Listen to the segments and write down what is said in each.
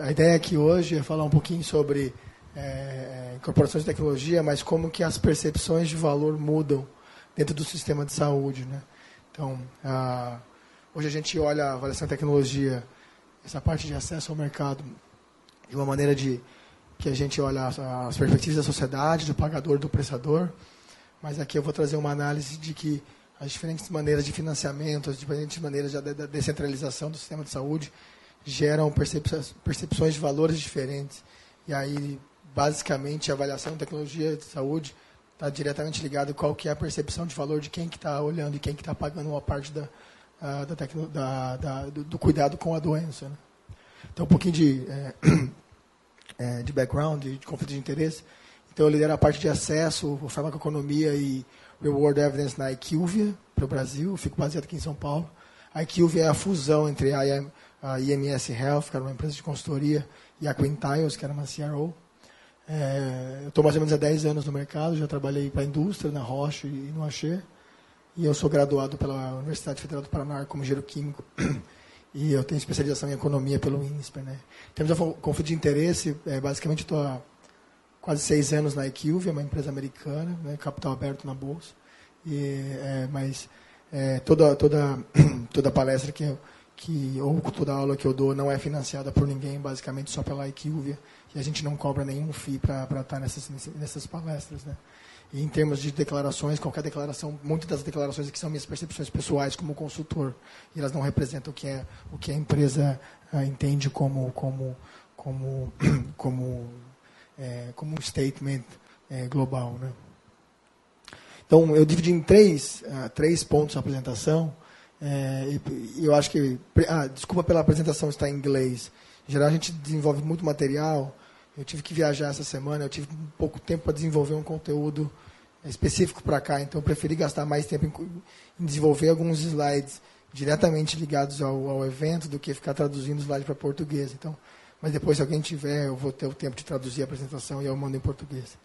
a ideia aqui hoje é falar um pouquinho sobre é, incorporação de tecnologia, mas como que as percepções de valor mudam dentro do sistema de saúde. Né? Então, a, hoje a gente olha a avaliação de tecnologia, essa parte de acesso ao mercado, de uma maneira de que a gente olha as, as perspectivas da sociedade, do pagador, do prestador, mas aqui eu vou trazer uma análise de que as diferentes maneiras de financiamento, as diferentes maneiras de, de, de descentralização do sistema de saúde geram percepções de valores diferentes. E aí, basicamente, a avaliação de tecnologia de saúde está diretamente ligado qual que é a percepção de valor de quem que está olhando e quem que está pagando uma parte da, da, tecno, da, da do, do, cuidado com a doença. Né? Então, um pouquinho de, é, é, de background, de conflito de interesse. Então, eu lidero a parte de acesso, farmacoeconomia e reward evidence na IQVIA, para o Brasil. Fico baseado aqui em São Paulo. A IQVIA é a fusão entre a, a IMS Health, que era uma empresa de consultoria, e a Quintiles, que era uma CRO. É, eu estou mais ou menos há 10 anos no mercado, já trabalhei para a indústria, na Roche e no Axê. E eu sou graduado pela Universidade Federal do Paraná como engenheiro químico. E eu tenho especialização em economia pelo INSPER. Né? Em termos de conflito de interesse, é, basicamente estou há quase seis anos na Equilvia, uma empresa americana, né, capital aberto na bolsa. E, é, mas é, toda, toda, toda palestra que eu, que ou toda aula que eu dou não é financiada por ninguém, basicamente só pela Equilvia, e a gente não cobra nenhum FII para estar nessas, nessas palestras. Né? E em termos de declarações, qualquer declaração, muitas das declarações aqui são minhas percepções pessoais como consultor, e elas não representam o que, é, o que a empresa ah, entende como, como, como, como, é, como um statement é, global. Né? Então, eu dividi em três, uh, três pontos a apresentação. É, eu acho que. Ah, desculpa pela apresentação estar em inglês. Em geral, a gente desenvolve muito material. Eu tive que viajar essa semana, eu tive pouco tempo para desenvolver um conteúdo específico para cá, então eu preferi gastar mais tempo em, em desenvolver alguns slides diretamente ligados ao, ao, evento do que ficar traduzindo slide para português. Então, mas depois, se alguém tiver, eu vou ter o tempo de traduzir a apresentação e eu mando em português.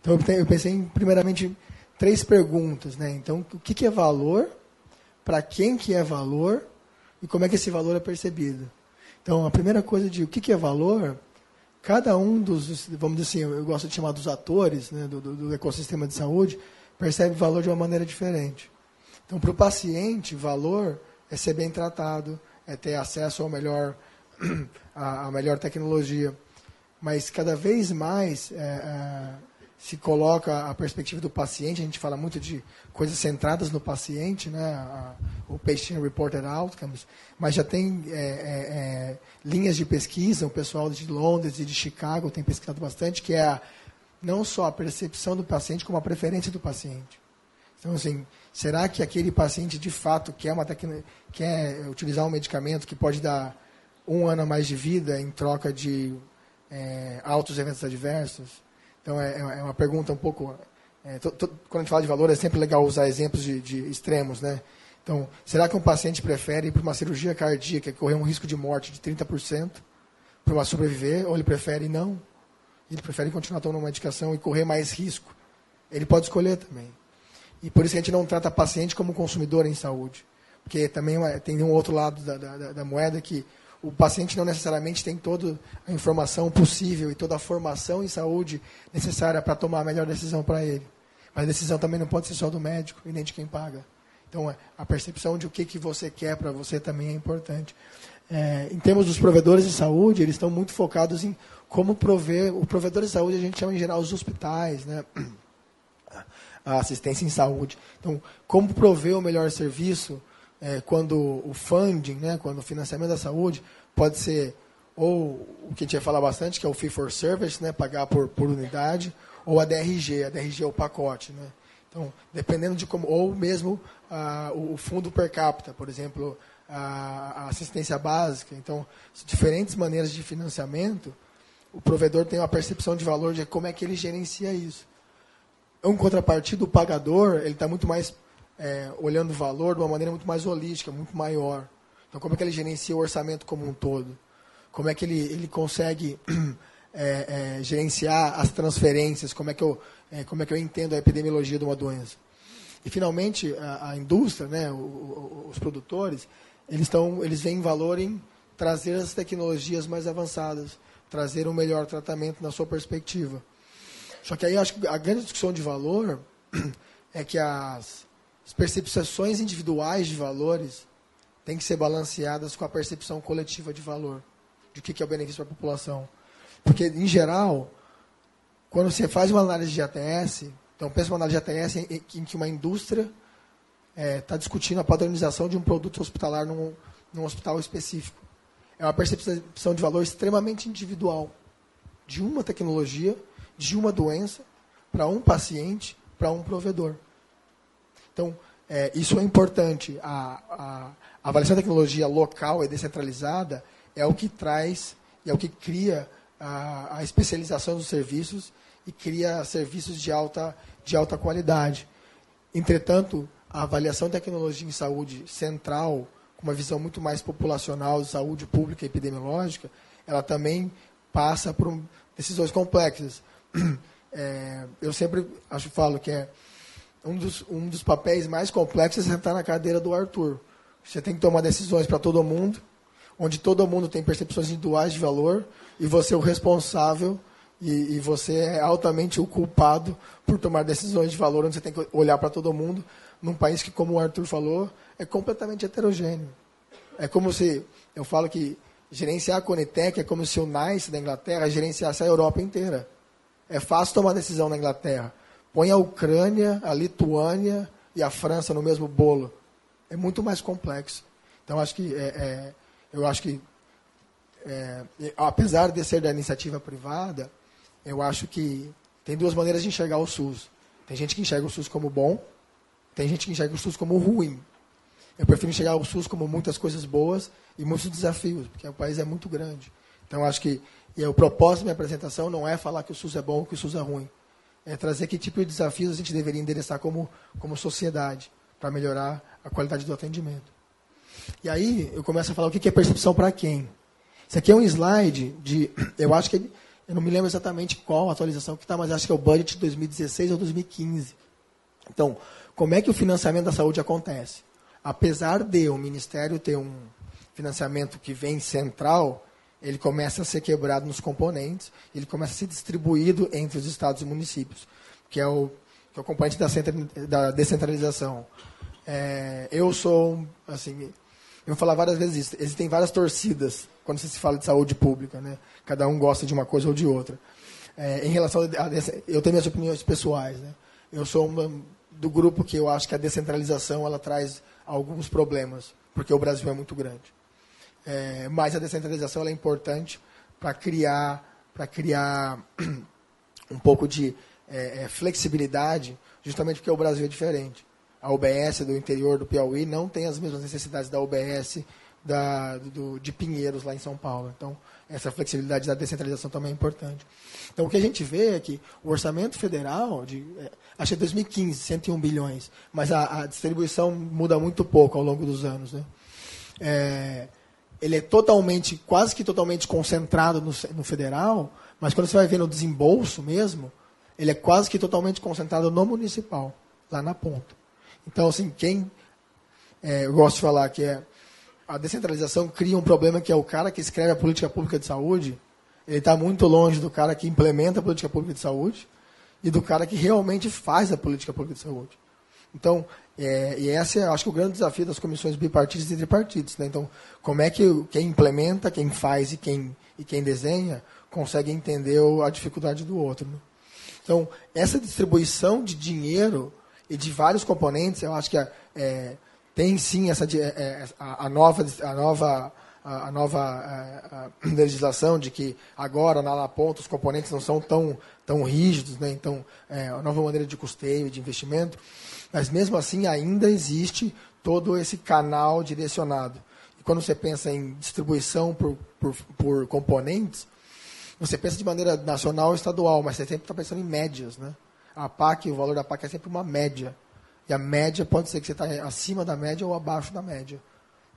Então, eu pensei em, primeiramente, três perguntas. Né? Então, o que, que é valor? Para quem que é valor? E como é que esse valor é percebido? Então, a primeira coisa de o que, que é valor, cada um dos, vamos dizer assim, eu gosto de chamar dos atores né, do, do ecossistema de saúde, percebe valor de uma maneira diferente. Então, para o paciente, valor é ser bem tratado, é ter acesso ao melhor, à melhor tecnologia. Mas cada vez mais é, é, se coloca a perspectiva do paciente, a gente fala muito de coisas centradas no paciente, né, o Patient Reported Outcomes, mas já tem é, é, é, linhas de pesquisa, o pessoal de Londres e de Chicago tem pesquisado bastante, que é a, não só a percepção do paciente, como a preferência do paciente. Então, assim, será que aquele paciente de fato quer, uma quer utilizar um medicamento que pode dar um ano a mais de vida em troca de é, altos eventos adversos? Então, é, é uma pergunta um pouco. É, quando a gente fala de valor, é sempre legal usar exemplos de, de extremos. Né? Então, será que um paciente prefere ir para uma cirurgia cardíaca correr um risco de morte de 30% para uma sobreviver, ou ele prefere não? Ele prefere continuar tomando medicação e correr mais risco? Ele pode escolher também. E por isso a gente não trata paciente como consumidor em saúde. Porque também tem um outro lado da, da, da moeda que o paciente não necessariamente tem toda a informação possível e toda a formação em saúde necessária para tomar a melhor decisão para ele. Mas a decisão também não pode ser só do médico e nem de quem paga. Então, é, a percepção de o que, que você quer para você também é importante. É, em termos dos provedores de saúde, eles estão muito focados em como prover. O provedor de saúde a gente chama em geral os hospitais, né? a assistência em saúde. Então, como prover o melhor serviço é, quando o funding, né, quando o financiamento da saúde pode ser ou o que a gente ia falar bastante, que é o fee for service, né, pagar por, por unidade, ou a DRG, a DRG é o pacote. Né? Então, dependendo de como, ou mesmo ah, o fundo per capita, por exemplo, a, a assistência básica. Então, diferentes maneiras de financiamento, o provedor tem uma percepção de valor de como é que ele gerencia isso. Em contrapartida, o pagador ele está muito mais é, olhando o valor de uma maneira muito mais holística, muito maior. Então, como é que ele gerencia o orçamento como um todo? Como é que ele, ele consegue é, é, gerenciar as transferências? Como é, que eu, é, como é que eu entendo a epidemiologia de uma doença? E, finalmente, a, a indústria, né, o, o, os produtores, eles, tão, eles veem valor em trazer as tecnologias mais avançadas, trazer um melhor tratamento na sua perspectiva. Só que aí acho que a grande discussão de valor é que as, as percepções individuais de valores têm que ser balanceadas com a percepção coletiva de valor, de o que é o benefício para a população. Porque, em geral, quando você faz uma análise de ATS, então pensa uma análise de ATS em, que uma indústria está é, tá discutindo a padronização de um produto hospitalar num, num hospital específico. É uma percepção de valor extremamente individual de uma tecnologia, de uma doença, para um paciente, para um provedor. Então, é, isso é importante. A, a, a avaliação da tecnologia local e descentralizada é o que traz e é o que cria a, a especialização dos serviços e cria serviços de alta, de alta qualidade. Entretanto, a avaliação de tecnologia em saúde central, com uma visão muito mais populacional de saúde pública e epidemiológica, ela também passa por decisões complexas. É, eu sempre acho falo que é um dos, um dos papéis mais complexos é sentar na cadeira do Arthur. Você tem que tomar decisões para todo mundo, onde todo mundo tem percepções individuais de valor, e você é o responsável e, e, você é altamente o culpado por tomar decisões de valor, onde você tem que olhar para todo mundo, num país que, como o Arthur falou, é completamente heterogêneo. É como se, eu falo que gerenciar a Conitec é como se o NICE da Inglaterra gerenciasse a Europa inteira. É fácil tomar decisão na Inglaterra. Põe a Ucrânia, a Lituânia e a França no mesmo bolo. É muito mais complexo. Então, acho que, é, é, eu acho que, é, apesar de ser da iniciativa privada, eu acho que tem duas maneiras de enxergar o SUS. Tem gente que enxerga o SUS como bom, tem gente que enxerga o SUS como ruim. Eu prefiro enxergar o SUS como muitas coisas boas e muitos desafios, porque o país é muito grande. Então, acho que e o propósito da minha apresentação não é falar que o SUS é bom ou que o SUS é ruim. É trazer que tipo de desafios a gente deveria endereçar como, como sociedade para melhorar a qualidade do atendimento. E aí eu começo a falar o que é percepção para quem. Isso aqui é um slide de. Eu acho que. Eu não me lembro exatamente qual atualização que está, mas acho que é o budget de 2016 ou 2015. Então, como é que o financiamento da saúde acontece? Apesar de o Ministério ter um financiamento que vem central, ele começa a ser quebrado nos componentes, ele começa a ser distribuído entre os estados e municípios, que é o, que é o componente da, da descentralização. É, eu sou, assim, eu vou falar várias vezes isso, existem várias torcidas quando se fala de saúde pública, né? cada um gosta de uma coisa ou de outra. É, em relação a, eu tenho minhas opiniões pessoais, né? eu sou uma, do grupo que eu acho que a descentralização ela traz alguns problemas, porque o Brasil é muito grande. É, mas a descentralização é importante para criar, para criar um pouco de é, é, flexibilidade, justamente porque o Brasil é diferente. A UBS do interior do Piauí não tem as mesmas necessidades da UBS da, do, de Pinheiros, lá em São Paulo. Então, essa flexibilidade da descentralização também é importante. Então, o que a gente vê é que o orçamento federal, de, é, acho que é 2015, 101 bilhões, mas a, a, distribuição muda muito pouco ao longo dos anos. Né? É, ele é totalmente, quase que totalmente concentrado no, no federal, mas quando você vai ver no desembolso mesmo, ele é quase que totalmente concentrado no municipal, lá na ponta. Então, assim, quem. É, eu gosto de falar que é, a descentralização cria um problema que é o cara que escreve a política pública de saúde, ele está muito longe do cara que implementa a política pública de saúde e do cara que realmente faz a política pública de saúde. Então, é, e esse é, acho que, o grande desafio das comissões bipartidas e tripartidas. Né? Então, como é que quem implementa, quem faz e quem, e quem desenha consegue entender a dificuldade do outro. Né? Então, essa distribuição de dinheiro e de vários componentes, eu acho que é, é tem sim essa é, é, a, a, nova a nova a, nova a, legislação de que agora na ponta os componentes não são tão tão rígidos, né? Então, é, a nova maneira de custeio, de investimento. Mas mesmo assim ainda existe todo esse canal direcionado. E quando você pensa em distribuição por, por, por componentes, você pensa de maneira nacional ou estadual, mas você sempre está pensando em médias. Né? A PAC, o valor da PAC é sempre uma média. E a média pode ser que você está acima da média ou abaixo da média.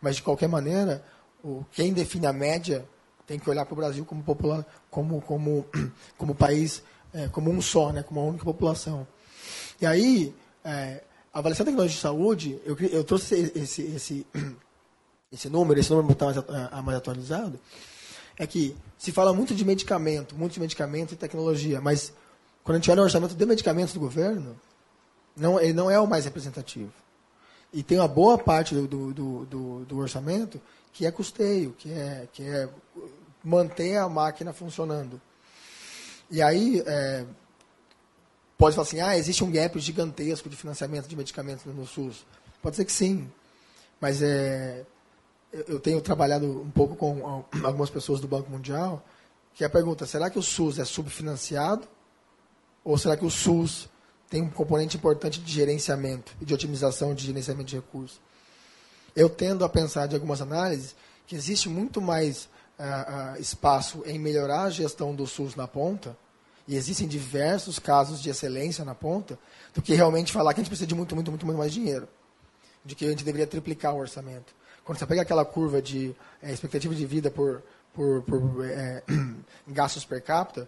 Mas, de qualquer maneira, o, quem define a média tem que olhar para o Brasil como, popular, como, como, como país, é, como um só, né? como uma única população. E aí, é, a avaliação da tecnologia de saúde, eu, eu trouxe esse, esse, esse número, esse número está mais, mais atualizado, é que se fala muito de medicamento, muito de medicamento e tecnologia, mas quando a gente olha o orçamento de medicamentos do governo, não, ele não é o mais representativo. E tem uma boa parte do, do, do, do orçamento que é custeio, que é, que é manter a máquina funcionando. E aí, é, pode falar assim, ah, existe um gap gigantesco de financiamento de medicamentos no SUS. Pode ser que sim, mas é, eu tenho trabalhado um pouco com algumas pessoas do Banco Mundial, que a pergunta, será que o SUS é subfinanciado? Ou será que o SUS tem um componente importante de gerenciamento e de otimização de gerenciamento de recursos? Eu tendo a pensar de algumas análises que existe muito mais uh, espaço em melhorar a gestão do SUS na ponta, e existem diversos casos de excelência na ponta, do que realmente falar que a gente precisa de muito, muito, muito, muito mais dinheiro. De que a gente deveria triplicar o orçamento. Quando você pega aquela curva de é, expectativa de vida por, por, por é, gastos per capita,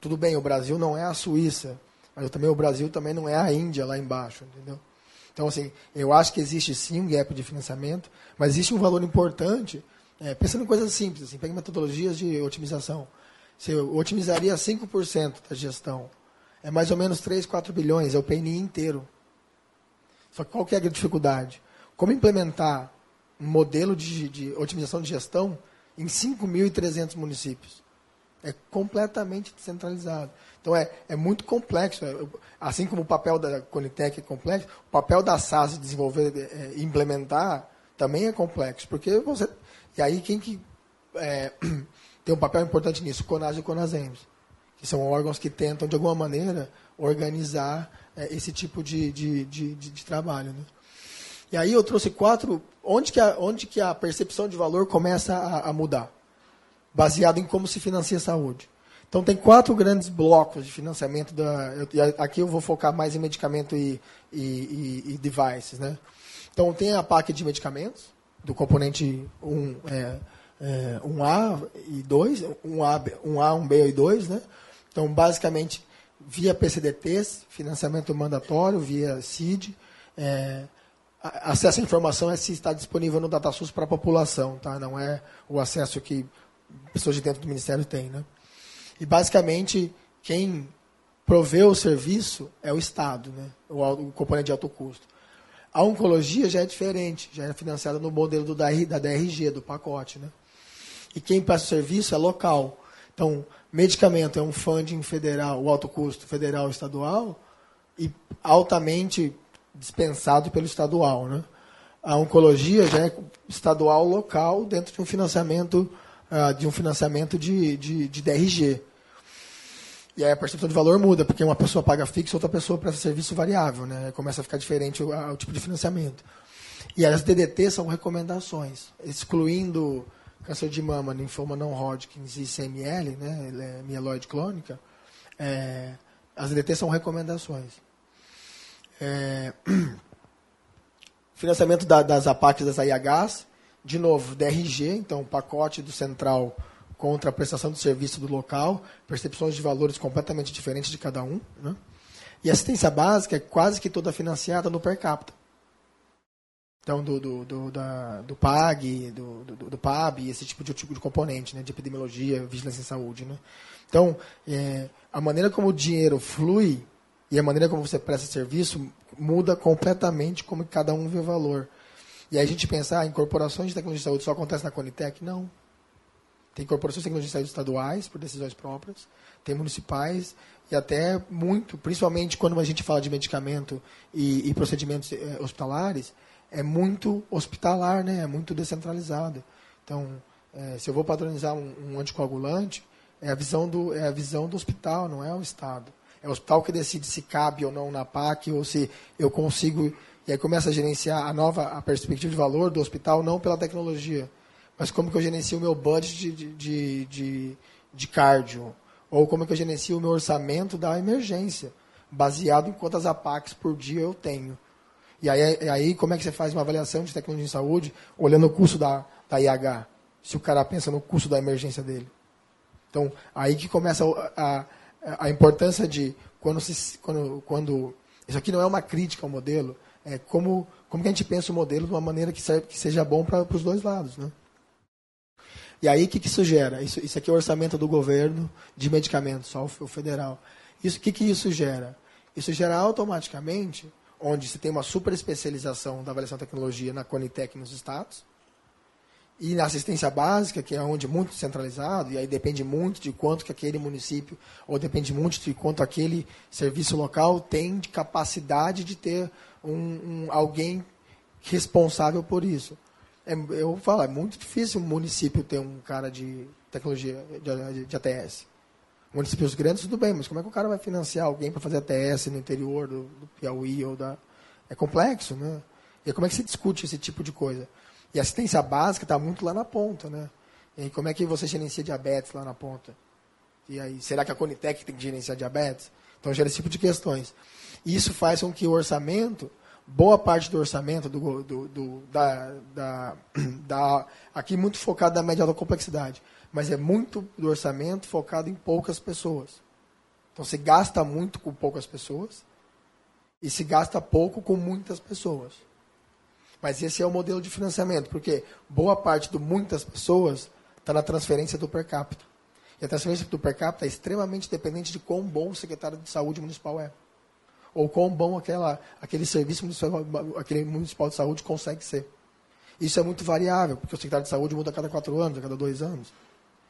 tudo bem, o Brasil não é a Suíça, mas também o Brasil também não é a Índia lá embaixo, entendeu? Então, assim, eu acho que existe sim um gap de financiamento, mas existe um valor importante, é, pensando em coisas simples, assim, metodologias de otimização. Você otimizaria 5% da gestão. É mais ou menos 3, 4 bilhões, é o PNI inteiro. Só que qual que é a dificuldade? Como implementar um modelo de, de otimização de gestão em 5.300 municípios? É completamente descentralizado. Então é, é muito complexo. É, assim como o papel da Conitec é complexo, o papel da SAS de desenvolver e é, implementar também é complexo. Porque você. E aí quem que é, tem um papel importante nisso? CONAS e CONASEMS, que são órgãos que tentam, de alguma maneira, organizar é, esse tipo de, de, de, de, de trabalho. Né? E aí eu trouxe quatro. Onde que a, onde que a percepção de valor começa a, a mudar? Baseado em como se financia a saúde. Então, tem quatro grandes blocos de financiamento. Da, eu, aqui eu vou focar mais em medicamento e, e, e, e, devices. Né? Então, tem a PAC de medicamentos, do componente 1, é, é, 1A e 2, 1A, 1A 1B e 2. Né? Então, basicamente, via PCDTs, financiamento mandatório, via CID. É, acesso à informação é se está disponível no DataSUS para a população, tá? não é o acesso que pessoas de dentro do Ministério têm. Né? E basicamente quem provê o serviço é o Estado, né? o, o componente de alto custo. A oncologia já é diferente, já é financiada no modelo do, da, da DRG, do pacote. Né? E quem presta o serviço é local. Então, medicamento é um funding federal, o alto custo federal estadual, e altamente dispensado pelo estadual. Né? A oncologia já é estadual local dentro de um financiamento uh, de um financiamento de, de, de DRG. E aí a percepção de valor muda, porque uma pessoa paga fixo, outra pessoa presta serviço variável, né? Começa a ficar diferente o, o tipo de financiamento. E as DDT são recomendações, excluindo câncer de mama, linfoma não Hodgkins e CML, né, é mieloide clônica, é, as DDT são recomendações. É, financiamento da, das APACs das AIHs, de novo, DRG, então pacote do central contra a prestação de serviço do local, percepções de valores completamente diferentes de cada um. Né? E assistência básica é quase que toda financiada no per capita. Então, do, do, do, da, do PAG, do, do, do, PAB, esse tipo de, tipo de componente, né, de epidemiologia, vigilância em saúde. Né? Então, é, a maneira como o dinheiro flui e a maneira como você presta serviço muda completamente como cada um vê o valor. E aí a gente pensar, ah, incorporações de tecnologia de saúde só acontece na Conitec? Não. Tem incorporações de tecnologia estaduais, por decisões próprias, tem municipais, e até muito, principalmente quando a gente fala de medicamento e, e procedimentos eh, hospitalares, é muito hospitalar, né? é muito descentralizado. Então, eh, se eu vou padronizar um, um, anticoagulante, é a, visão do, é a visão do hospital, não é o Estado. É o hospital que decide se cabe ou não na PAC, ou se eu consigo e aí começa a gerenciar a nova a perspectiva de valor do hospital, não pela tecnologia, mas como que eu gerencio o meu budget de, de, de, de cardio, ou como que eu gerencio o meu orçamento da emergência, baseado em quantas APACs por dia eu tenho. E aí, aí como é que você faz uma avaliação de tecnologia em saúde, olhando o custo da, da IH, se o cara pensa no custo da emergência dele. Então, aí que começa a, a, a importância de, quando, se, quando, quando... Isso aqui não é uma crítica ao modelo, é, como, como que a gente pensa o modelo de uma maneira que, serve, que seja bom para os dois lados. Né? E aí, o que, que isso gera? Isso, isso aqui é o orçamento do governo de medicamentos, só o federal. Isso, o que, que isso gera? Isso gera automaticamente, onde se tem uma super especialização da avaliação de tecnologia na Conitec nos estados, e na assistência básica, que é onde é muito centralizado, e aí depende muito de quanto que aquele município, ou depende muito de quanto aquele serviço local tem de capacidade de ter um, um alguém responsável por isso. É, eu falo, é muito difícil um município ter um cara de tecnologia de, de ATS. Municípios grandes, tudo bem, mas como é que o cara vai financiar alguém para fazer ATS no interior do, do Piauí ou da. É complexo, né? E como é que se discute esse tipo de coisa? E assistência básica está muito lá na ponta, né? E como é que você gerencia diabetes lá na ponta? E aí, será que a Conitec tem que gerenciar diabetes? Então, gera esse tipo de questões. Isso faz com que o orçamento, boa parte do orçamento, do, do, do da, da, da, aqui muito focado na média alta complexidade, mas é muito do orçamento focado em poucas pessoas. Então, se gasta muito com poucas pessoas e se gasta pouco com muitas pessoas. Mas esse é o modelo de financiamento, porque boa parte de muitas pessoas está na transferência do per capita. E a transferência do per capita é extremamente dependente de quão bom o secretário de saúde municipal é. Ou quão bom aquela, aquele serviço municipal, aquele municipal de saúde consegue ser. Isso é muito variável, porque o secretário de saúde muda a cada quatro anos, a cada dois anos.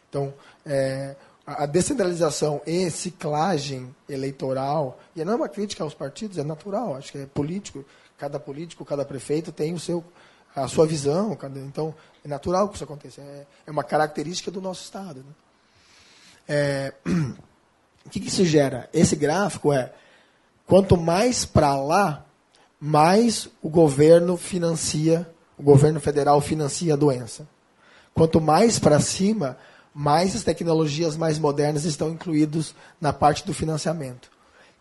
Então, é, a descentralização e ciclagem eleitoral, e não é uma crítica aos partidos, é natural, acho que é político, cada político, cada prefeito tem o seu, a sua visão. Cada, então, é natural que isso aconteça. É, é uma característica do nosso Estado. Né? É, o que, que isso gera? Esse gráfico é quanto mais para lá, mais o governo financia, o governo federal financia a doença. Quanto mais para cima, mais as tecnologias mais modernas estão incluídas na parte do financiamento.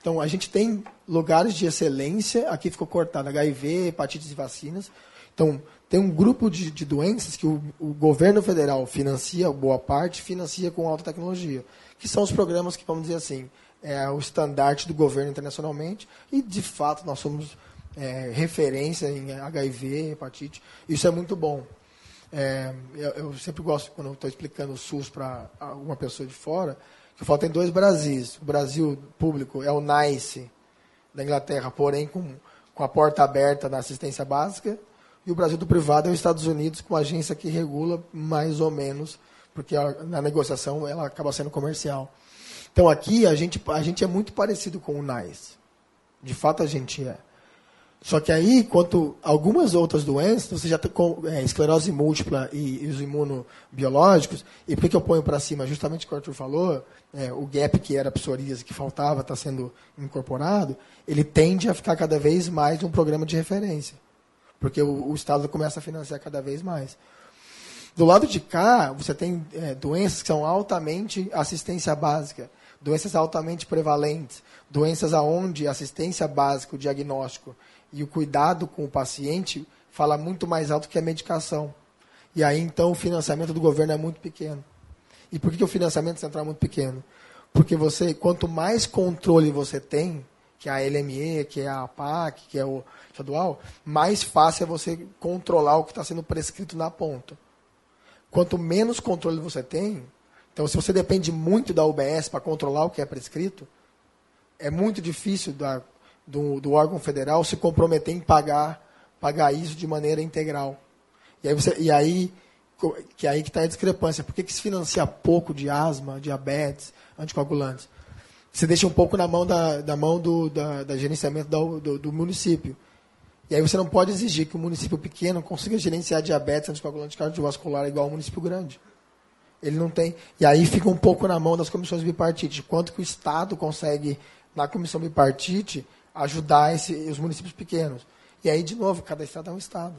Então, a gente tem lugares de excelência, aqui ficou cortado HIV, hepatites e vacinas. Então, tem um grupo de, de doenças que o, o, governo federal financia, boa parte, financia com alta tecnologia, que são os programas que, vamos dizer assim, é o estandarte do governo internacionalmente, e, de fato, nós somos é, referência em HIV, hepatite. Isso é muito bom. É, eu, eu, sempre gosto, quando estou explicando o SUS para alguma pessoa de fora, que faltam dois Brasis. O Brasil público é o NICE da Inglaterra, porém com, com a porta aberta na assistência básica, e o Brasil do privado é os Estados Unidos com a agência que regula mais ou menos, porque a, na negociação ela acaba sendo comercial. Então aqui a gente, a gente é muito parecido com o NICE. De fato a gente é. Só que aí, quanto algumas outras doenças, você já tem é, esclerose múltipla e, e, os imunobiológicos, e por que eu ponho para cima? Justamente o que o Arthur falou, é, o gap que era psoríase, que faltava, está sendo incorporado, ele tende a ficar cada vez mais um programa de referência. Porque o, o Estado começa a financiar cada vez mais. Do lado de cá, você tem é, doenças que são altamente assistência básica, doenças altamente prevalentes, doenças aonde assistência básica, o diagnóstico e o cuidado com o paciente fala muito mais alto que a medicação. E aí, então, o financiamento do governo é muito pequeno. E por que o financiamento central é muito pequeno? Porque você, quanto mais controle você tem, que é a LME, que é a APAC, que é o estadual, mais fácil é você controlar o que está sendo prescrito na ponta. Quanto menos controle você tem, então se você depende muito da UBS para controlar o que é prescrito, é muito difícil da do, do órgão federal se comprometer em pagar, pagar isso de maneira integral. E aí, você, e aí que é que está a discrepância. Por que, que se financia pouco de asma, diabetes, anticoagulantes? Você deixa um pouco na mão da, da mão do da, da gerenciamento do, do, do, município. E aí você não pode exigir que o município pequeno consiga gerenciar diabetes, anticoagulante cardiovascular igual ao município grande. Ele não tem. E aí fica um pouco na mão das comissões bipartite. Quanto que o Estado consegue, na comissão bipartite, ajudar esse, os municípios pequenos. E aí, de novo, cada estado é um estado.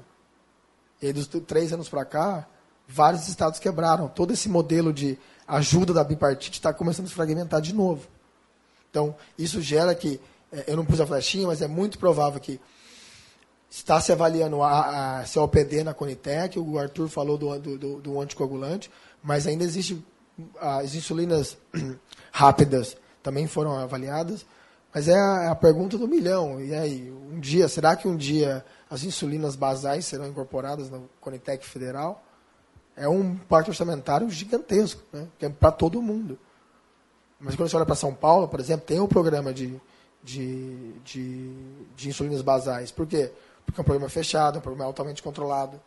E aí, dos três anos para cá, vários estados quebraram. Todo esse modelo de ajuda da bipartite está começando a se fragmentar de novo. Então, isso gera que, é, eu não pus a flechinha, mas é muito provável que está se avaliando a, a COPD na Conitec, o Arthur falou do, do, do anticoagulante, mas ainda existe as insulinas rápidas também foram avaliadas Mas é a, é a, pergunta do milhão. E aí, um dia, será que um dia as insulinas basais serão incorporadas no Conitec Federal? É um parte orçamentário gigantesco, né? que é para todo mundo. Mas quando você olha para São Paulo, por exemplo, tem um programa de, de, de, de insulinas basais. Por quê? Porque é um programa fechado, é um programa altamente controlado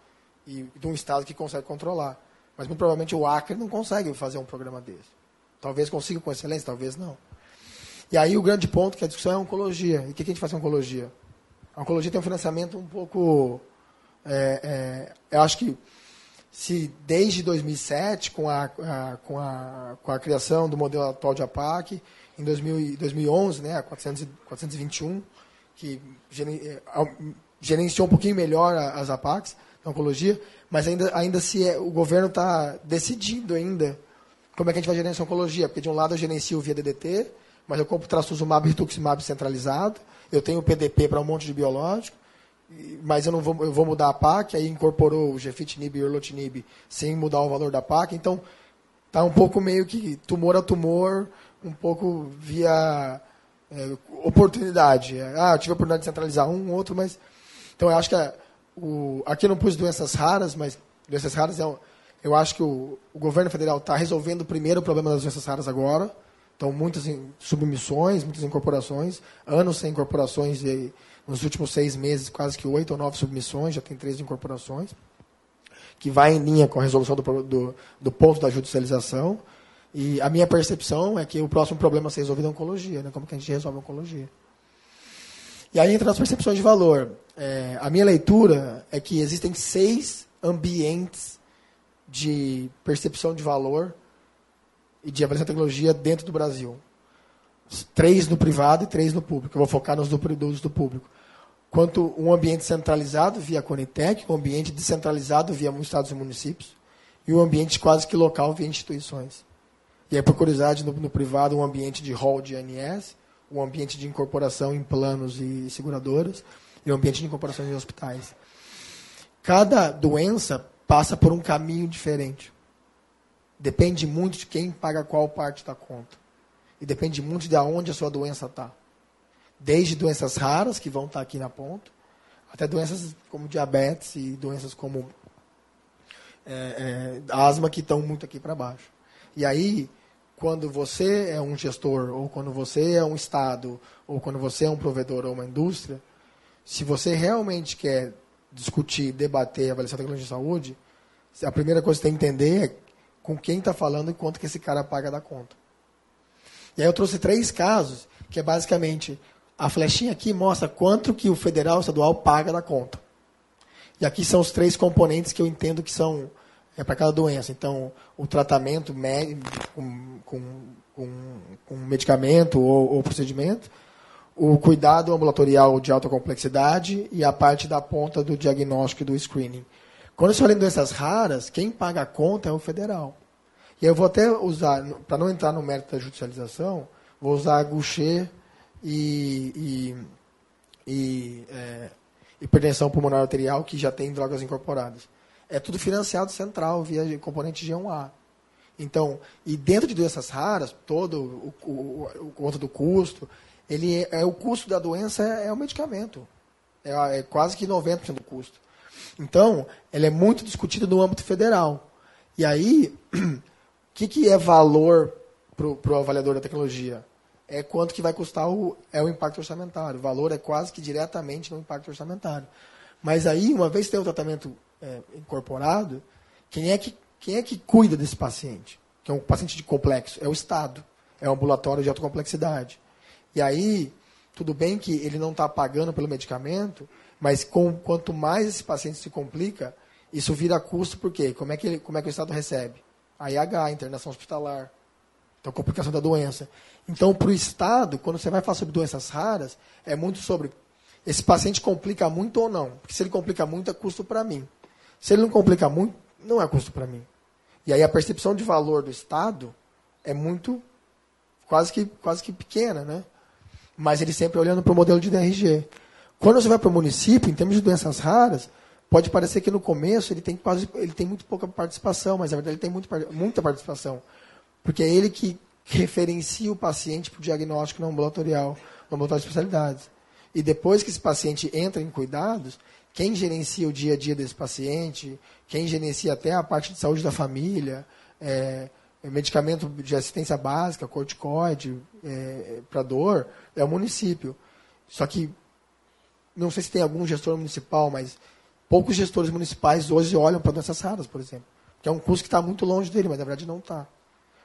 e de um estado que consegue controlar. Mas muito provavelmente o Acre não consegue fazer um programa desse. Talvez consiga com excelência, talvez não. E aí o grande ponto que a discussão é a oncologia. E o que a gente faz com a oncologia? A oncologia tem um financiamento um pouco. É, é, eu acho que se desde 2007, com a, a, com, a, com a criação do modelo atual de APAC, em 2000, 2011, né, a 400, 421, que é, gerenciou um pouquinho melhor as APACs da oncologia, mas ainda, ainda se é, o governo está decidindo ainda como é que a gente vai gerenciar a oncologia, porque de um lado eu gerencio via DDT, mas eu compro trastuzumab e rituximab centralizado, eu tenho PDP para um monte de biológico, mas eu não vou, eu vou mudar a PAC, aí incorporou o gefitinib e o erlotinib sem mudar o valor da PAC, então tá um pouco meio que tumor a tumor, um pouco via é, oportunidade. Ah, eu tive a oportunidade de centralizar um, outro, mas então eu acho que a, o, aqui eu não pus doenças raras, mas doenças raras é, eu acho que o, o governo federal está resolvendo primeiro o problema das doenças raras agora. Então, muitas submissões, muitas incorporações, anos sem incorporações, e nos últimos seis meses, quase que oito ou nove submissões, já tem três incorporações, que vai em linha com a resolução do, do, do, ponto da judicialização. E a minha percepção é que o próximo problema a ser resolvido é a oncologia, né? como que a gente resolve a oncologia. E aí entra as percepções de valor. É, a minha leitura é que existem seis ambientes de percepção de valor e de avaliação de tecnologia dentro do Brasil. Três no privado e três no público. Eu vou focar nos do, dos do público. Quanto um ambiente centralizado via Conitec, um ambiente descentralizado via estados e municípios, e um ambiente quase que local via instituições. E aí, por curiosidade, no, no privado, um ambiente de hall de ANS, um ambiente de incorporação em planos e seguradoras, e um ambiente de incorporação em hospitais. Cada doença passa por um caminho diferente. Depende muito de quem paga qual parte da conta. E depende muito de onde a sua doença está. Desde doenças raras, que vão estar tá aqui na ponta, até doenças como diabetes e doenças como é, é, asma, que estão muito aqui para baixo. E aí, quando você é um gestor, ou quando você é um Estado, ou quando você é um provedor ou uma indústria, se você realmente quer discutir, debater a avaliação da tecnologia de saúde, a primeira coisa que você tem que entender é com quem está falando e quanto que esse cara paga da conta. E aí eu trouxe três casos, que é basicamente, a flechinha aqui mostra quanto que o federal o estadual paga da conta. E aqui são os três componentes que eu entendo que são é para cada doença. Então, o tratamento com, com, com, com medicamento ou, ou, procedimento, o cuidado ambulatorial de alta complexidade e a parte da ponta do diagnóstico e do screening. Quando você fala em doenças raras, quem paga a conta é o federal. E eu vou até usar, para não entrar no mérito da judicialização, vou usar Goucher e, e, e é, hipertensão pulmonar arterial, que já tem drogas incorporadas. É tudo financiado central, via componente G1A. Então, e dentro de doenças raras, todo o, o, o conta do custo, ele é, é, o custo da doença é, é o medicamento. É, é quase que 90% do custo. Então, ela é muito discutida no âmbito federal. E aí, o que, que é valor para o avaliador da tecnologia? É quanto que vai custar o, é o impacto orçamentário. O valor é quase que diretamente no impacto orçamentário. Mas aí, uma vez que tem o tratamento é, incorporado, quem é, que, quem é que cuida desse paciente? Que é um paciente de complexo? É o Estado. É um ambulatório de alta complexidade. E aí, tudo bem que ele não está pagando pelo medicamento, mas com, quanto mais esse paciente se complica, isso vira custo, por quê? Como é que, ele, como é que o Estado recebe? A IH, internação hospitalar. Então, complicação da doença. Então, para o Estado, quando você vai falar sobre doenças raras, é muito sobre esse paciente complica muito ou não. Porque se ele complica muito, é custo para mim. Se ele não complica muito, não é custo para mim. E aí a percepção de valor do Estado é muito, quase que, quase que pequena, né? Mas ele sempre olhando para o modelo de DRG. Quando você vai para o município, em termos de doenças raras, pode parecer que no começo ele tem quase ele tem muito pouca participação, mas na verdade ele tem muito, muita participação. Porque é ele que referencia o paciente para o diagnóstico não ambulatorial, no ambulatório de especialidades. E depois que esse paciente entra em cuidados, quem gerencia o dia a dia desse paciente, quem gerencia até a parte de saúde da família, é, é medicamento de assistência básica, corticoide, é, para dor, é o município. Só que, não sei se tem algum gestor municipal, mas poucos gestores municipais hoje olham para doenças raras, por exemplo. Que é um custo que está muito longe dele, mas na verdade não está.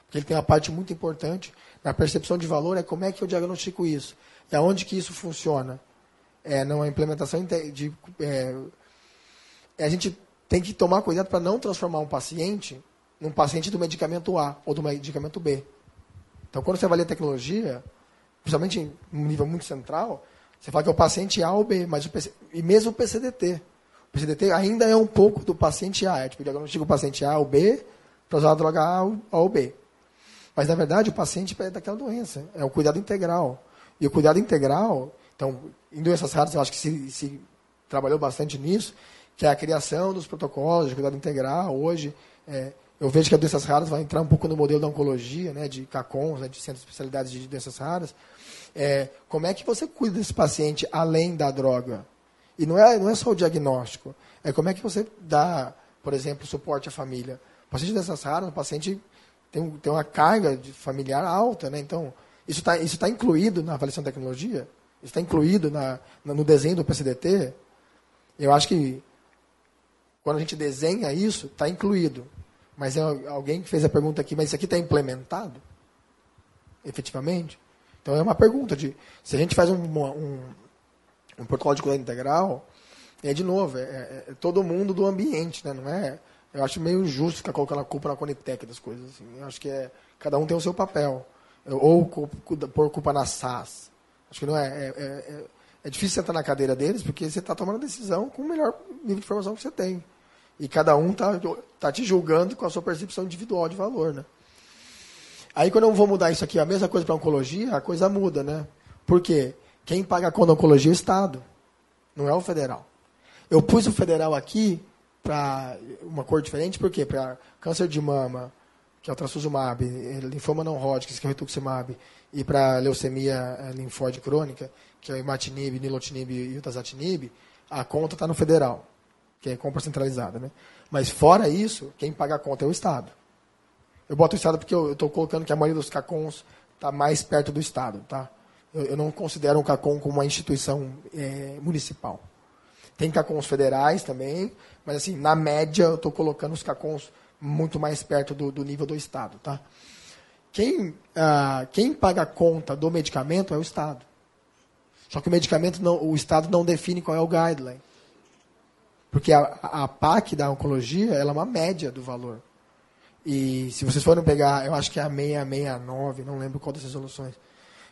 Porque ele tem uma parte muito importante na percepção de valor, é como é que eu diagnostico isso. É onde que isso funciona. É numa implementação de... É, a gente tem que tomar cuidado para não transformar um paciente num paciente do medicamento A ou do medicamento B. Então, quando você avalia a tecnologia, principalmente em um nível muito central, você fala que é o paciente A ou B, mas o PC, e mesmo o PCDT. O PCDT ainda é um pouco do paciente A. É tipo, diagnostica o paciente A ou B para usar a droga A ou B. Mas, na verdade, o paciente é daquela doença. É o cuidado integral. E o cuidado integral, então, em doenças raras, eu acho que se, se trabalhou bastante nisso, que é a criação dos protocolos de cuidado integral. Hoje, é, eu vejo que a doenças raras vai entrar um pouco no modelo da oncologia, né, de CACONs, né, de centros de especialidades de doenças raras. É, como é que você cuida desse paciente além da droga? E não é, não é só o diagnóstico. É como é que você dá, por exemplo, suporte à família. O paciente de doenças raras, o paciente tem, tem uma carga familiar alta, né? Então, isso está isso tá incluído na avaliação da tecnologia? Está incluído na, no desenho do PCDT? Eu acho que quando a gente desenha isso, está incluído. Mas é alguém que fez a pergunta aqui, mas isso aqui está implementado? Efetivamente? Então é uma pergunta de se a gente faz um, um, um protocolo de cuidado integral, é de novo, é, é, é, todo mundo do ambiente, né? Não é? Eu acho meio injusto ficar colocando a culpa na Conitec das coisas. Assim. Eu acho que é, cada um tem o seu papel. Ou pôr culpa na SAS. Acho que não é, é. É, é, é difícil sentar na cadeira deles, porque você está tomando a decisão com o melhor nível de informação que você tem. E cada um está tá te julgando com a sua percepção individual de valor, né? Aí quando eu vou mudar isso aqui, a mesma coisa para oncologia, a coisa muda, né? Por quê? Quem paga a conta oncologia é o Estado, não é o federal. Eu pus o federal aqui para uma cor diferente, por quê? Para câncer de mama, que é o trastuzumab, linfoma não Hodgkin, que é o rituximab, e para leucemia eh, linfóide crônica, que é o imatinib, nilotinib e o tazatinib, a conta está no federal que é compra centralizada. Né? Mas fora isso, quem paga a conta é o Estado. Eu boto o Estado porque eu estou colocando que a maioria dos CACONs está mais perto do Estado. Tá? Eu, eu, não considero o CACON como uma instituição é, municipal. Tem CACONs federais também, mas assim, na média eu estou colocando os CACONs muito mais perto do, do nível do Estado. Tá? Quem, ah, quem paga a conta do medicamento é o Estado. Só que o medicamento, não, o Estado não define qual é o guideline. Porque a, a PAC da oncologia ela é uma média do valor. E se vocês forem pegar, eu acho que é a 669, não lembro qual das resoluções,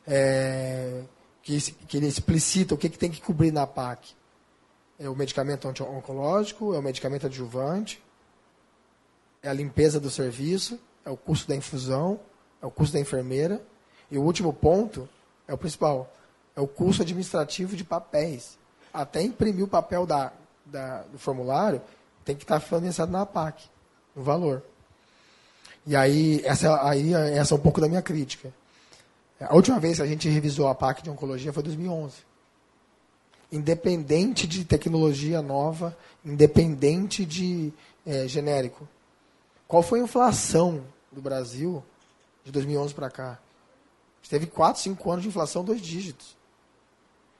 é, que, que ele explicita o que, que tem que cobrir na PAC. É o medicamento oncológico, é o medicamento adjuvante, é a limpeza do serviço, é o custo da infusão, é o custo da enfermeira. E o último ponto, é o principal, é o custo administrativo de papéis. Até imprimir o papel da da, do formulário tem que estar financiado na PAC, no valor. E aí essa, aí, essa é um pouco da minha crítica. A última vez que a gente revisou a PAC de oncologia foi em 2011. Independente de tecnologia nova, independente de é, genérico. Qual foi a inflação do Brasil de 2011 para cá? Teve 4, 5 anos de inflação, dois dígitos.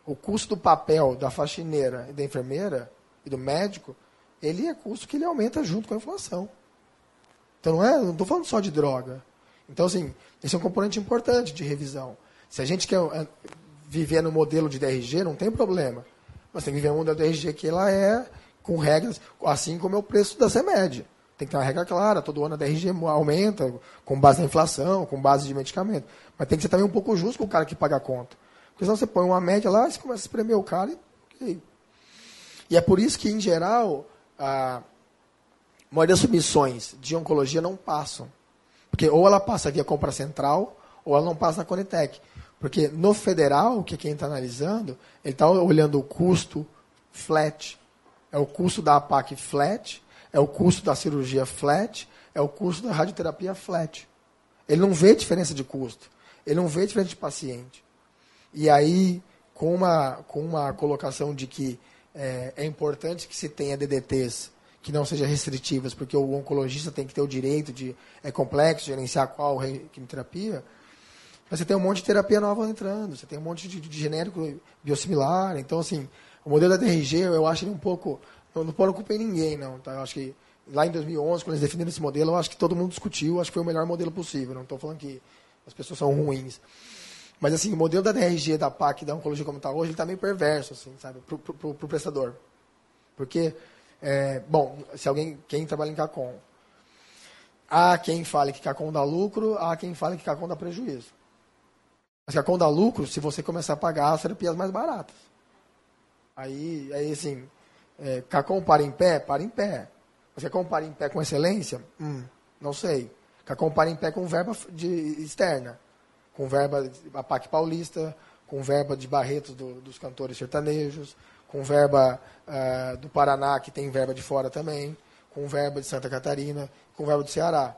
O custo do papel da faxineira e da enfermeira e do médico, ele é custo que ele aumenta junto com a inflação. Então não é, não estou falando só de droga. Então, assim, esse é um componente importante de revisão. Se a gente quer é, viver no modelo de DRG, não tem problema. Mas tem que viver um modelo de DRG que ela é com regras, assim como é o preço da CEMED. Tem que ter uma regra clara, todo ano a DRG aumenta, com base na inflação, com base de medicamento. Mas tem que ser também um pouco justo com o cara que paga a conta. Porque senão você põe uma média lá, você começa a espremer o cara e e é por isso que, em geral, a maioria das submissões de oncologia não passam. Porque ou ela passa via compra central, ou ela não passa na Conitec. Porque no federal, que é quem está analisando, ele está olhando o custo flat. É o custo da APAC flat, é o custo da cirurgia flat, é o custo da radioterapia flat. Ele não vê diferença de custo. Ele não vê diferença de paciente. E aí, com uma, com uma colocação de que é, é importante que se tenha DDTs que não sejam restritivas, porque o oncologista tem que ter o direito de. É complexo gerenciar qual quimioterapia. Mas você tem um monte de terapia nova entrando, você tem um monte de, de genérico biosimilar. Então, assim, o modelo da DRG, eu acho ele um pouco. Não, não pôr culpa em ninguém, não. Tá? Eu acho que lá em 2011, quando eles definiram esse modelo, eu acho que todo mundo discutiu, acho que foi o melhor modelo possível. Não estou falando que as pessoas são ruins. Mas, assim, o modelo da DRG, da PAC, da oncologia como está hoje, ele está meio perverso, assim, sabe, para o prestador. Porque, é, bom, se alguém, quem trabalha em CACOM, há quem fale que CACOM dá lucro, há quem fale que CACOM dá prejuízo. Mas CACOM dá lucro se você começar a pagar as terapias mais baratas. Aí, aí assim, é, CACOM para em pé? Para em pé. Você compara em pé com excelência? Hum, não sei. CACOM para em pé com verba de, externa com verba a PAC Paulista, com verba de Barretos do, dos cantores sertanejos, com verba uh, do Paraná, que tem verba de fora também, com verba de Santa Catarina, com verba do Ceará.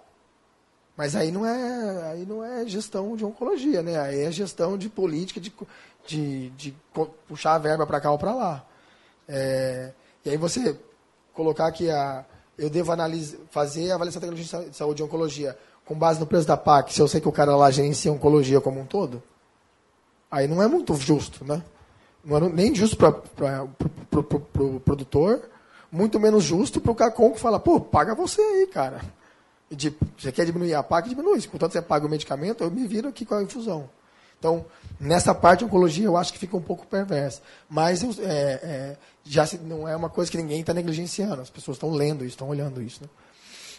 Mas aí não é, aí não é gestão de oncologia, né? Aí é gestão de política, de, de, de puxar a verba para cá ou para lá. É, e aí você colocar que a, eu devo analisar, fazer a avaliação da tecnologia de saúde e oncologia com base no preço da PAC, se eu sei que o cara lá gerencia oncologia como um todo, aí não é muito justo, né? Não é nem justo para o pro, pro produtor, muito menos justo para o CACOM que fala, pô, paga você aí, cara. De, você quer diminuir a PAC, diminui. Contanto você paga o medicamento, eu me viro aqui com a infusão. Então, nessa parte de oncologia, eu acho que fica um pouco perversa. Mas é, é, já se, não é uma coisa que ninguém está negligenciando. As pessoas estão lendo isso, estão olhando isso. Né?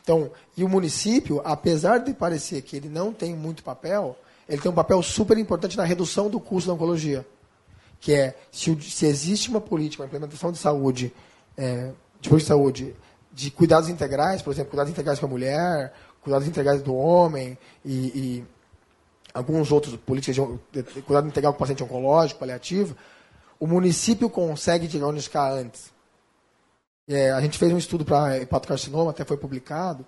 Então, e o município, apesar de parecer que ele não tem muito papel, ele tem um papel super importante na redução do custo da oncologia. Que é, se, se existe uma política, uma implementação de saúde, é, de de saúde, de cuidados integrais, por exemplo, cuidados integrais para a mulher, cuidados integrais do homem e alguns outros políticas de, de, cuidado integral com paciente oncológico, paliativo, o município consegue diagnosticar antes. É, a gente fez um estudo para hepatocarcinoma, até foi publicado.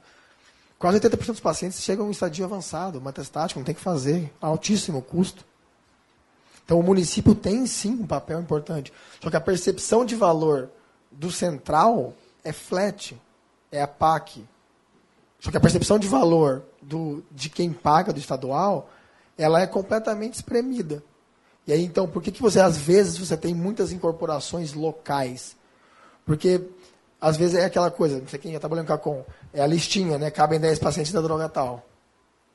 Quase 80% dos pacientes chegam em estadio avançado, metastático, não tem que fazer, altíssimo custo. Então o município tem sim um papel importante. Só que a percepção de valor do central é flat, é a PAC. Só que a percepção de valor do, de quem paga do estadual, ela é completamente espremida. E aí então, por que, que você às vezes você tem muitas incorporações locais? Porque às vezes é aquela coisa, não sei quem já trabalhando com a com, é a listinha, né? Cabem 10 pacientes da droga tal.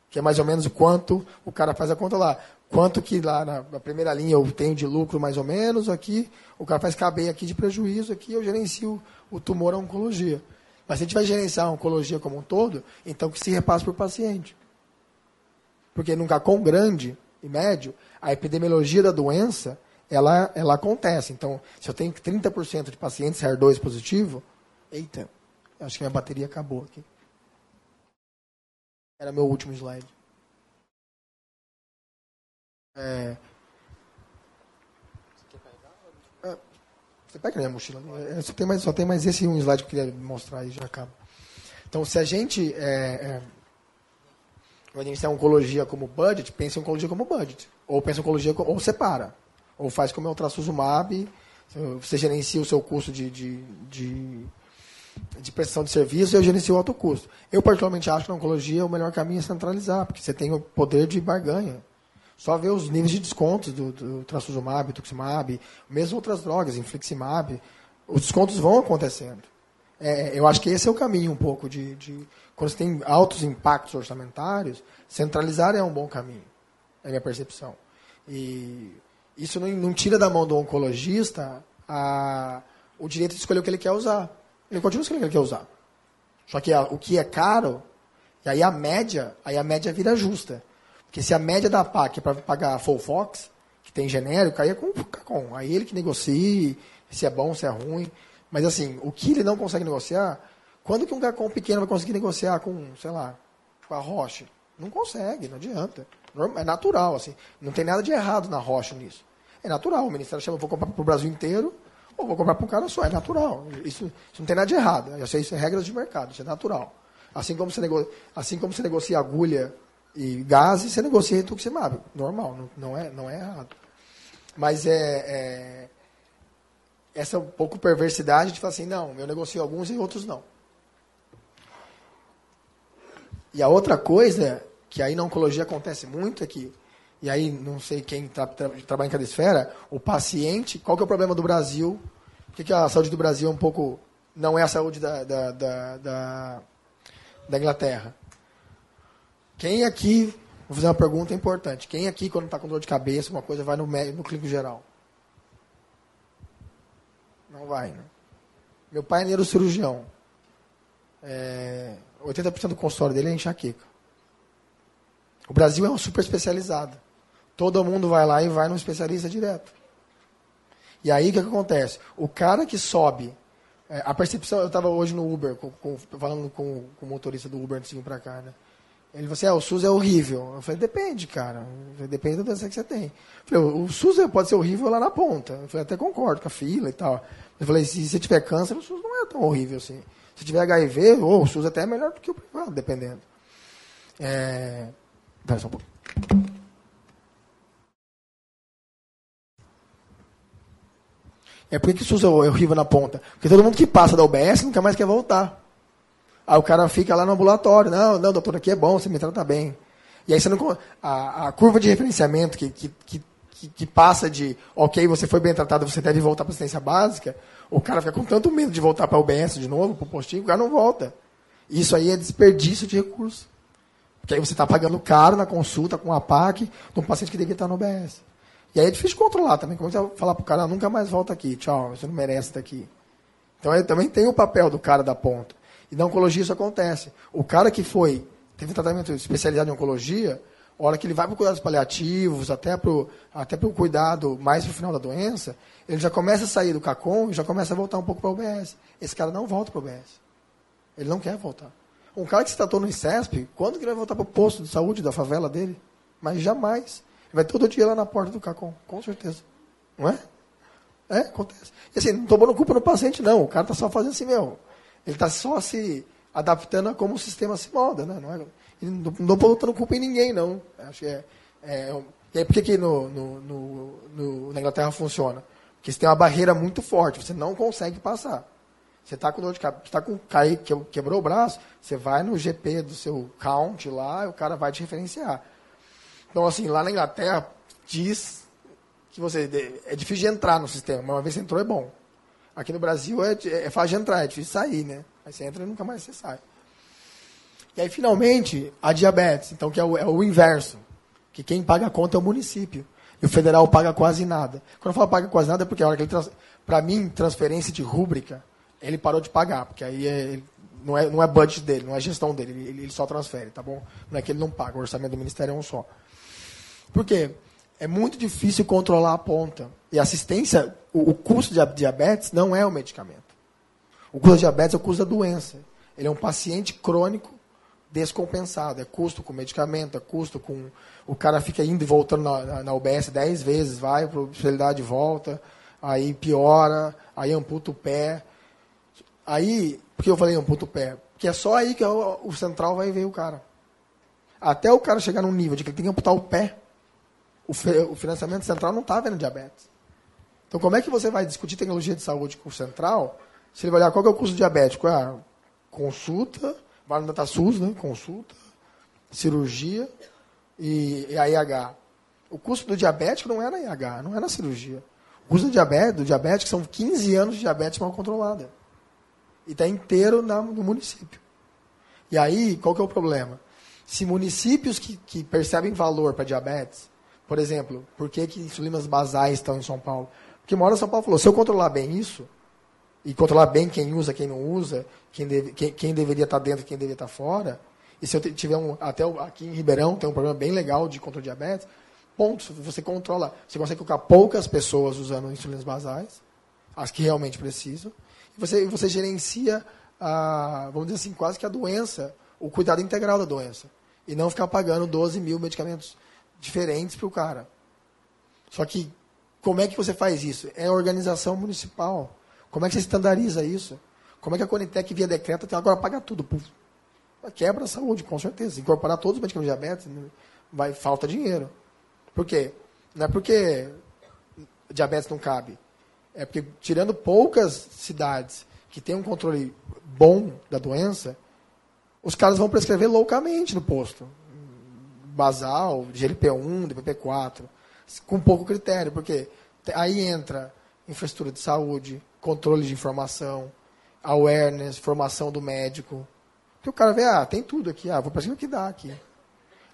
Que é mais ou menos o quanto o cara faz a conta lá. Quanto que lá na, primeira linha eu tenho de lucro mais ou menos, aqui o cara faz caber aqui de prejuízo, aqui eu gerencio o tumor a oncologia. Mas se a gente vai gerenciar a oncologia como um todo, então que se repasse por paciente. Porque num CACOM grande e médio, a epidemiologia da doença, ela, ela acontece. Então, se eu tenho 30% de pacientes HER2 positivo, Eita, acho que minha bateria acabou aqui. Era meu último slide. É... Você pega minha mochila. É, só, tem mais, só tem mais esse um slide que eu queria mostrar e já acaba. Então, se a gente é, é, vai iniciar oncologia como budget, pense em oncologia como budget. Ou pensa em oncologia, ou separa. Ou faz como é o trastuzumab, você gerencia o seu custo de, de, de de prestação de serviço, eu gerencio o alto custo. Eu, particularmente, acho que na oncologia o melhor caminho é centralizar, porque você tem o poder de barganha. Só ver os níveis de descontos do, do trastuzumab, tuximab, mesmo outras drogas, infliximab, os descontos vão acontecendo. É, eu acho que esse é o caminho um pouco de, de, quando você tem altos impactos orçamentários, centralizar é um bom caminho, é a minha percepção. E isso não, não tira da mão do oncologista a, o direito de escolher o que ele quer usar. Ele continua escolhendo o que ele quer usar. Só que a, o que é caro, e aí a média, aí a média vira justa. Porque se a média da PAC é para pagar a Full Fox, que tem genérico, aí é com. Aí ele que negocie, se é bom, se é ruim. Mas assim, o que ele não consegue negociar, quando que um Cacom pequeno vai conseguir negociar com, sei lá, com a Roche? Não consegue, não adianta. É natural, assim. Não tem nada de errado na Roche nisso. É natural. O Ministério chama, vou comprar para o Brasil inteiro, ou vou comprar para um cara só, é natural. Isso, isso, não tem nada de errado. Isso, isso é regras de mercado, isso é natural. Assim como você, nego, assim como você negocia agulha e gases, você negocia rituximab. Normal, não, não, é, não é errado. Mas é, é essa um pouco perversidade de falar assim, não, eu negocio alguns e outros não. E a outra coisa, que aí na oncologia acontece muito, é que, e aí não sei quem tra tra trabalha em cada esfera, o paciente, qual que é o problema do Brasil? Por que, que a saúde do Brasil é um pouco, não é a saúde da, da, da, da, da Inglaterra? Quem aqui, vou fazer uma pergunta importante, quem aqui quando está com dor de cabeça, uma coisa, vai no, no clínico geral? Não vai, né? Meu pai é neurocirurgião. É, 80% do consultório dele é enxaqueca. O Brasil é um super especializado. Todo mundo vai lá e vai no especialista direto. E aí o que, que acontece? O cara que sobe, é, a percepção, eu estava hoje no Uber, com, com, falando com, com, o motorista do Uber antes de vir para cá, né? Ele falou assim, ah, o SUS é horrível. Eu falei, depende, cara. Depende da doença que você tem. Eu falei, o SUS pode ser horrível lá na ponta. Eu falei, até concordo com a fila e tal. Eu falei, se você tiver câncer, o SUS não é tão horrível assim. Se tiver HIV, ou o SUS até é melhor do que o privado, dependendo. É... Dá só um. É por que o SUS é horrível na ponta? Porque todo mundo que passa da UBS nunca mais quer voltar. Aí o cara fica lá no ambulatório. Não, não, doutor, aqui é bom, você me trata bem. E aí você não. A, a curva de referenciamento que, que, que, que, passa de, ok, você foi bem tratado, você deve voltar para a assistência básica, o cara fica com tanto medo de voltar para a UBS de novo, para o postinho, o cara não volta. Isso aí é desperdício de recurso. Porque aí você está pagando caro na consulta com a PAC de um paciente que deveria estar no UBS. E aí é difícil controlar também. Como você vai falar para o cara, nunca mais volta aqui, tchau, você não merece estar aqui. Então aí também tem o papel do cara da ponta. E na oncologia isso acontece. O cara que foi, teve tratamento especializado em oncologia, a hora que ele vai para cuidados paliativos, até para o até cuidado mais para o final da doença, ele já começa a sair do CACOM e já começa a voltar um pouco para o UBS. Esse cara não volta para o UBS. Ele não quer voltar. Um cara que se tratou no ICESP, quando que ele vai voltar para o posto de saúde da favela dele? Mas jamais. Ele vai todo dia lá na porta do CACOM, com certeza. Não é? É, acontece. E assim, não estou pondo culpa no paciente, não. O cara está só fazendo assim, meu. Ele está só se adaptando a como o sistema se molda, né? Não é, não botando culpa em ninguém, não. Acho que é, é, e aí, por que, que no, no, no, no, na Inglaterra funciona? Porque você tem uma barreira muito forte, você não consegue passar. Você está com dor de cabeça, está com cair, quebrou o braço, você vai no GP do seu count lá, o cara vai te referenciar. Então, assim, lá na Inglaterra, diz que você é difícil de entrar no sistema, mas uma vez que você entrou é bom. Aqui no Brasil é, é fácil de entrar, é difícil sair, né? Aí você entra e nunca mais você sai. E aí, finalmente, a diabetes, então, que é o, é o inverso. Que quem paga a conta é o município. E o federal paga quase nada. Quando eu falo paga quase nada, é porque a hora que ele trans... para mim, transferência de rúbrica, ele parou de pagar, porque aí é, não, é, não é budget dele, não é gestão dele, ele, ele, só transfere, tá bom? Não é que ele não paga, o orçamento do ministério é um só. Por quê? É muito difícil controlar a ponta. E assistência, o, o custo de diabetes não é o medicamento. O custo de diabetes é o custo da doença. Ele é um paciente crônico descompensado. É custo com medicamento, é custo com. O cara fica indo e voltando na, na UBS 10 vezes, vai para especialidade de volta, aí piora, aí amputa o pé. Aí, por que eu falei amputa o pé? Porque é só aí que o, o central vai ver o cara. Até o cara chegar num nível de que ele tem que amputar o pé, o, o financiamento central não está vendo diabetes. Então, como é que você vai discutir tecnologia de saúde com o central se ele vai olhar qual é o custo diabético? Ah, consulta, Vale no DataSUS, né? consulta, cirurgia e, e a IH. O custo do diabético não é na IH, não é na cirurgia. O custo do diabético, do diabético são 15 anos de diabetes mal controlada. E está inteiro na, no município. E aí, qual que é o problema? Se municípios que, que percebem valor para diabetes, por exemplo, por que, que insulinas basais estão em São Paulo? Porque uma hora São Paulo falou, se eu controlar bem isso, e controlar bem quem usa, quem não usa, quem, deve, quem, quem deveria estar dentro, quem deveria estar fora. E se eu tiver um, até aqui em Ribeirão tem um programa bem legal de controle de diabetes, ponto, você controla, você consegue colocar poucas pessoas usando insulinas basais, as que realmente precisam, e você, você gerencia, a, vamos dizer assim, quase que a doença, o cuidado integral da doença, e não ficar pagando 12 mil medicamentos diferentes para o cara. Só que, como é que você faz isso? É organização municipal. Como é que você estandariza isso? Como é que a Conitec, via decreto, até agora paga tudo? Puf. Quebra a saúde, com certeza. Incorporar todos os medicamentos de diabetes, né, vai, falta dinheiro. Por quê? Não é porque diabetes não cabe? É porque, tirando poucas cidades que têm um controle bom da doença, os caras vão prescrever loucamente no posto. Basal, GLP-1, DPP-4, com pouco critério, porque aí entra infraestrutura de saúde, controle de informação, awareness, formação do médico. Que o cara vê, ah, tem tudo aqui, ah, vou prescrever o que dá aqui.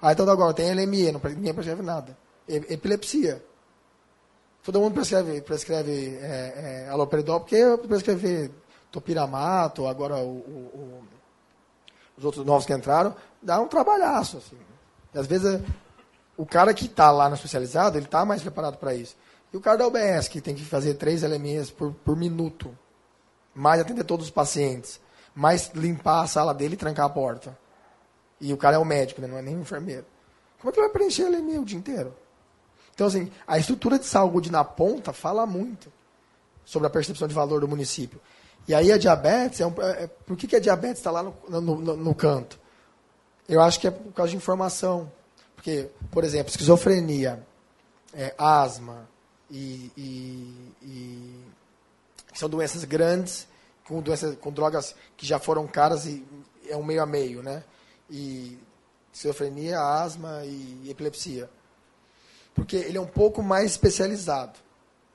Ah, então agora tem LME, não, ninguém prescreve nada. Epilepsia. Todo mundo prescreve, prescreve é, é, aloperidol, porque prescrever topiramato, agora o, o, o, os outros novos que entraram, dá um trabalhaço. Assim. E às vezes o cara que está lá no especializado, ele está mais preparado para isso. E o cara da UBS, que tem que fazer três LMEs por, por minuto, mais atender todos os pacientes, mais limpar a sala dele e trancar a porta. E o cara é o médico, né? não é nem o enfermeiro. Como é que ele vai preencher LME o dia inteiro? Então, assim, a estrutura de saúde na ponta fala muito sobre a percepção de valor do município. E aí a diabetes, é um, é, é por que, que a diabetes está lá no, no, no, no, canto? Eu acho que é por causa de informação. Porque, por exemplo, esquizofrenia, é, asma e, e, e, são doenças grandes, com, doenças, com drogas que já foram caras e é um meio a meio, né? E esquizofrenia, asma e epilepsia porque ele é um pouco mais especializado.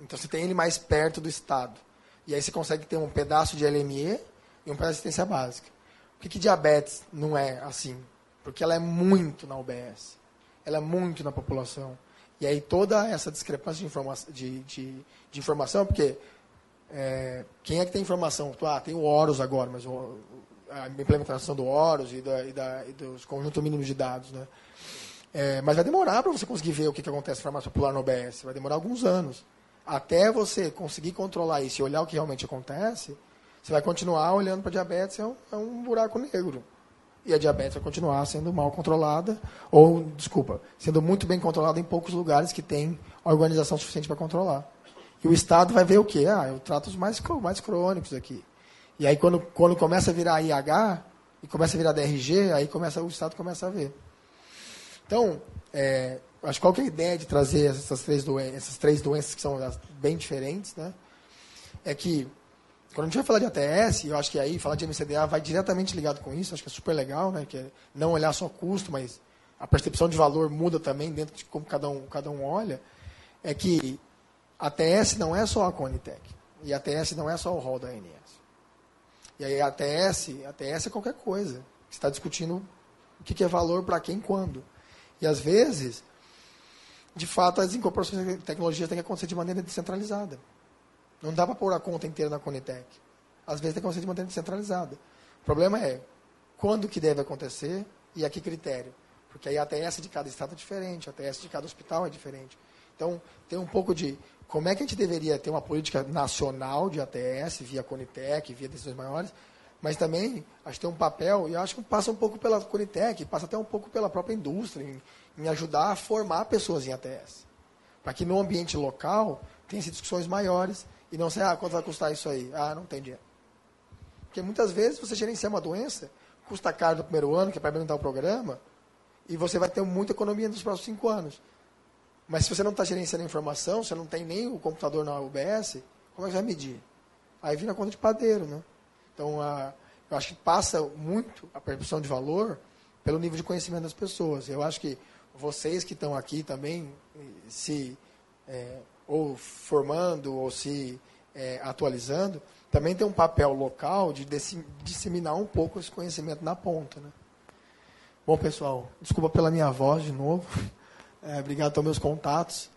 Então você tem ele mais perto do Estado. E aí você consegue ter um pedaço de LME e um pedaço de assistência básica. Por que, que diabetes não é assim? Porque ela é muito na UBS. Ela é muito na população. E aí toda essa discrepância de, informa de, de, de informação, porque é, quem é que tem informação? Ah, tem o Horus agora, mas o, a implementação do Horus e, da, e, da, e dos conjuntos mínimos de dados, né? É, mas vai demorar para você conseguir ver o que, que acontece na farmácia popular no OBS. Vai demorar alguns anos. Até você conseguir controlar isso e olhar o que realmente acontece, você vai continuar olhando para diabetes, é um, é um buraco negro. E a diabetes vai continuar sendo mal controlada, ou, desculpa, sendo muito bem controlada em poucos lugares que tem organização suficiente para controlar. E o Estado vai ver o quê? Ah, eu trato os mais, mais crônicos aqui. E aí, quando, quando começa a virar IH, e começa a virar DRG, aí começa, o Estado começa a ver. Então, é, acho que qual que é a ideia de trazer essas três, doenças, essas três doenças que são bem diferentes, né? É que, quando a gente vai falar de ATS, eu acho que aí falar de MCDA vai diretamente ligado com isso, acho que é super legal, né? Que é não olhar só custo, mas a percepção de valor muda também dentro de como cada um, cada um olha, é que a ATS não é só a Conitec, e a ATS não é só o rol da ANS. E aí a ATS, a ATS é qualquer coisa. Você está discutindo o que é valor para quem quando. E às vezes, de fato, as incorporações de tecnologia têm que acontecer de maneira descentralizada. Não dá para pôr a conta inteira na Conitec. Às vezes tem acontecer de maneira descentralizada. O problema é quando que deve acontecer e a que critério. Porque aí a ATS de cada estado é diferente, a ATS de cada hospital é diferente. Então, tem um pouco de como é que a gente deveria ter uma política nacional de ATS, via Conitec, via decisões maiores, mas também acho que tem um papel, e acho que passa um pouco pela Conitec, passa até um pouco pela própria indústria, em, em ajudar a formar pessoas em ATS. Para que no ambiente local tenha discussões maiores e não seja, ah, quanto vai custar isso aí? Ah, não tem dinheiro. Porque muitas vezes você gerencia uma doença, custa caro no primeiro ano, que é para implementar o programa, e você vai ter muita economia nos próximos cinco anos. Mas se você não está gerenciando a informação, você não tem nem o computador na UBS, como é que vai medir? Aí vira conta de padeiro, né? Então, a, eu acho que passa muito a percepção de valor pelo nível de conhecimento das pessoas. Eu acho que vocês que estão aqui também se é, ou formando ou se é, atualizando, também tem um papel local de disseminar um pouco esse conhecimento na ponta. Né? Bom, pessoal, desculpa pela minha voz de novo. É, obrigado pelos meus contatos.